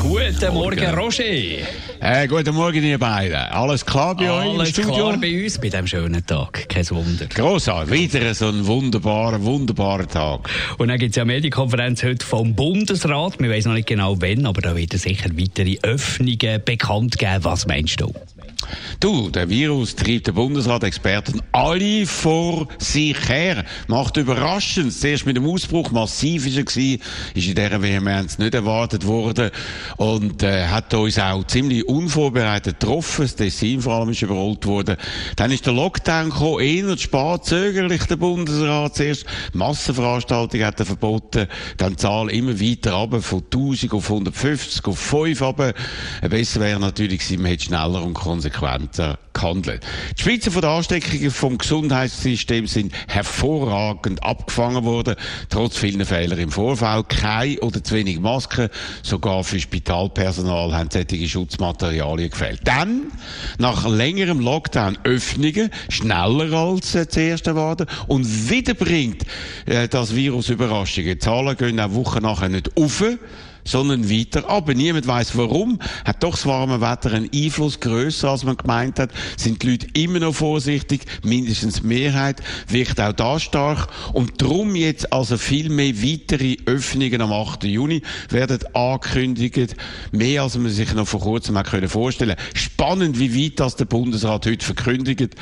Guten Morgen, Roger. Hey, guten Morgen, ihr beiden. Alles klar bei euch im Alles klar bei uns bei diesem schönen Tag. Kein Wunder. Grossartig. Wieder so ein wunderbarer, wunderbarer Tag. Und dann gibt es ja eine Medienkonferenz heute vom Bundesrat. Wir wissen noch nicht genau wann, aber da wird es sicher weitere Öffnungen bekannt geben. Was meinst du? Du, der Virus treibt der Bundesrat-Experten alle vor sich her. Macht überraschend. Zuerst mit dem Ausbruch massiv ist er gewesen, ist in dieser Vehemenz nicht erwartet worden und äh, hat uns auch ziemlich unvorbereitet getroffen. Das Tessin vor allem ist überrollt worden. Dann ist der Lockdown gekommen, eher spät, zögerlich der Bundesrat. Zuerst Massenveranstaltungen hat er verboten, dann die Zahl immer weiter runter, von 1000 auf 150, auf 5 runter. Besser wäre natürlich gewesen, man hätte schneller und konsequenter gehandelt. Die Spitze von der Ansteckungen vom Gesundheitssystem sind hervorragend abgefangen worden, trotz vielen Fehler im Vorfeld. Keine oder zu wenig Masken, sogar für Spitalpersonal haben solche Schutzmaterialien gefehlt. Dann, nach längerem Lockdown, Öffnungen, schneller als äh, zuerst erwartet, und wieder bringt äh, das Virus Überraschungen. Die Zahlen gehen auch Wochen nachher nicht auf, sondern weiter aber Niemand weiß warum. Hat doch das warme Wetter einen Einfluss grösser, als man gemeint hat? Sind die Leute immer noch vorsichtig? Mindestens die Mehrheit wirkt auch da stark. Und darum jetzt also viel mehr weitere Öffnungen am 8. Juni werden angekündigt. Mehr als man sich noch vor kurzem hat können vorstellen. Spannend, wie weit das der Bundesrat heute verkündigt.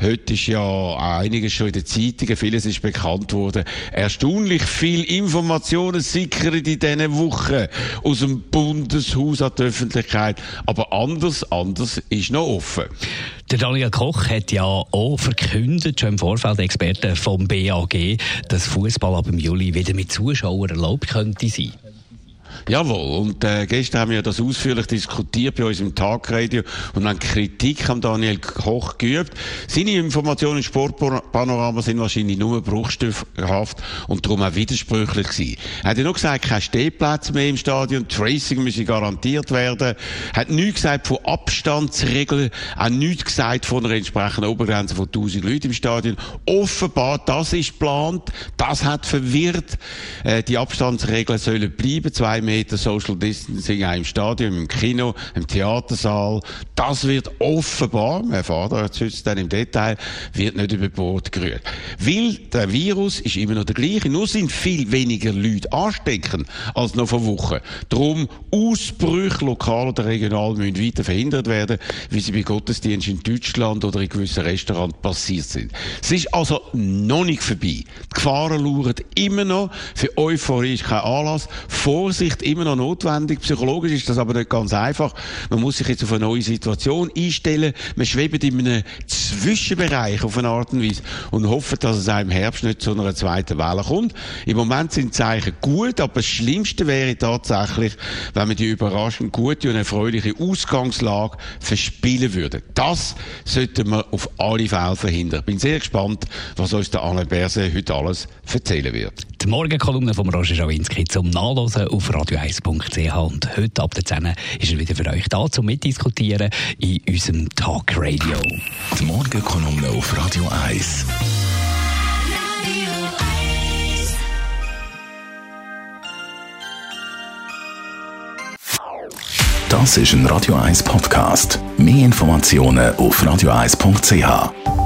Heute ist ja einiges schon in den Zeitungen, vieles ist bekannt worden. Erstaunlich viel Informationen sickern in diesen Wochen aus dem Bundeshaus an die Öffentlichkeit. Aber anders, anders ist noch offen. Der Daniel Koch hat ja auch verkündet, schon im Vorfeld Experten vom BAG, dass Fußball ab Juli wieder mit Zuschauern erlaubt könnte sein. Jawohl, und äh, gestern haben wir das ausführlich diskutiert bei uns im Tagradio und haben Kritik an Daniel Koch geübt. Seine Informationen im Sportpanorama sind wahrscheinlich nur bruchstückhaft und darum auch widersprüchlich gewesen. Er hat ja noch gesagt, keine Stehplätze mehr im Stadion, Tracing müsse garantiert werden, hat nichts gesagt von Abstandsregeln, auch nichts gesagt von einer entsprechenden Obergrenze von 1000 Leuten im Stadion. Offenbar, das ist geplant, das hat verwirrt, äh, die Abstandsregeln sollen bleiben, zwei Meter Social Distancing auch im Stadion, im Kino, im Theatersaal. Das wird offenbar, mein Vater erzählt dann im Detail, wird nicht über Bord gerührt. Weil der Virus ist immer noch der gleiche, nur sind viel weniger Leute anstecken als noch vor Wochen. Darum Ausbrüche lokal oder regional müssen weiter verhindert werden, wie sie bei Gottesdiensten in Deutschland oder in gewissen Restaurants passiert sind. Es ist also noch nicht vorbei. Die Gefahren lauern immer noch. Für Euphorie ist kein Anlass. Vorsicht immer noch notwendig. Psychologisch ist das aber nicht ganz einfach. Man muss sich jetzt auf eine neue Situation einstellen. Man schwebt in einem Zwischenbereich auf eine Art und Weise und hofft, dass es auch im Herbst nicht zu einer zweiten Welle kommt. Im Moment sind die Zeichen gut, aber das Schlimmste wäre tatsächlich, wenn man die überraschend gute und erfreuliche Ausgangslage verspielen würde. Das sollten wir auf alle Fälle verhindern. Ich bin sehr gespannt, was uns der Alain Berset heute alles erzählen wird. Die Morgenkolumne von Roger Schawinski zum Nachlesen auf radio1.ch und heute ab der 10 ist er wieder für euch da zum Mitdiskutieren in unserem Talk Radio. Die Morgenkolumne auf Radio 1. Das ist ein Radio 1 Podcast. Mehr Informationen auf radio1.ch.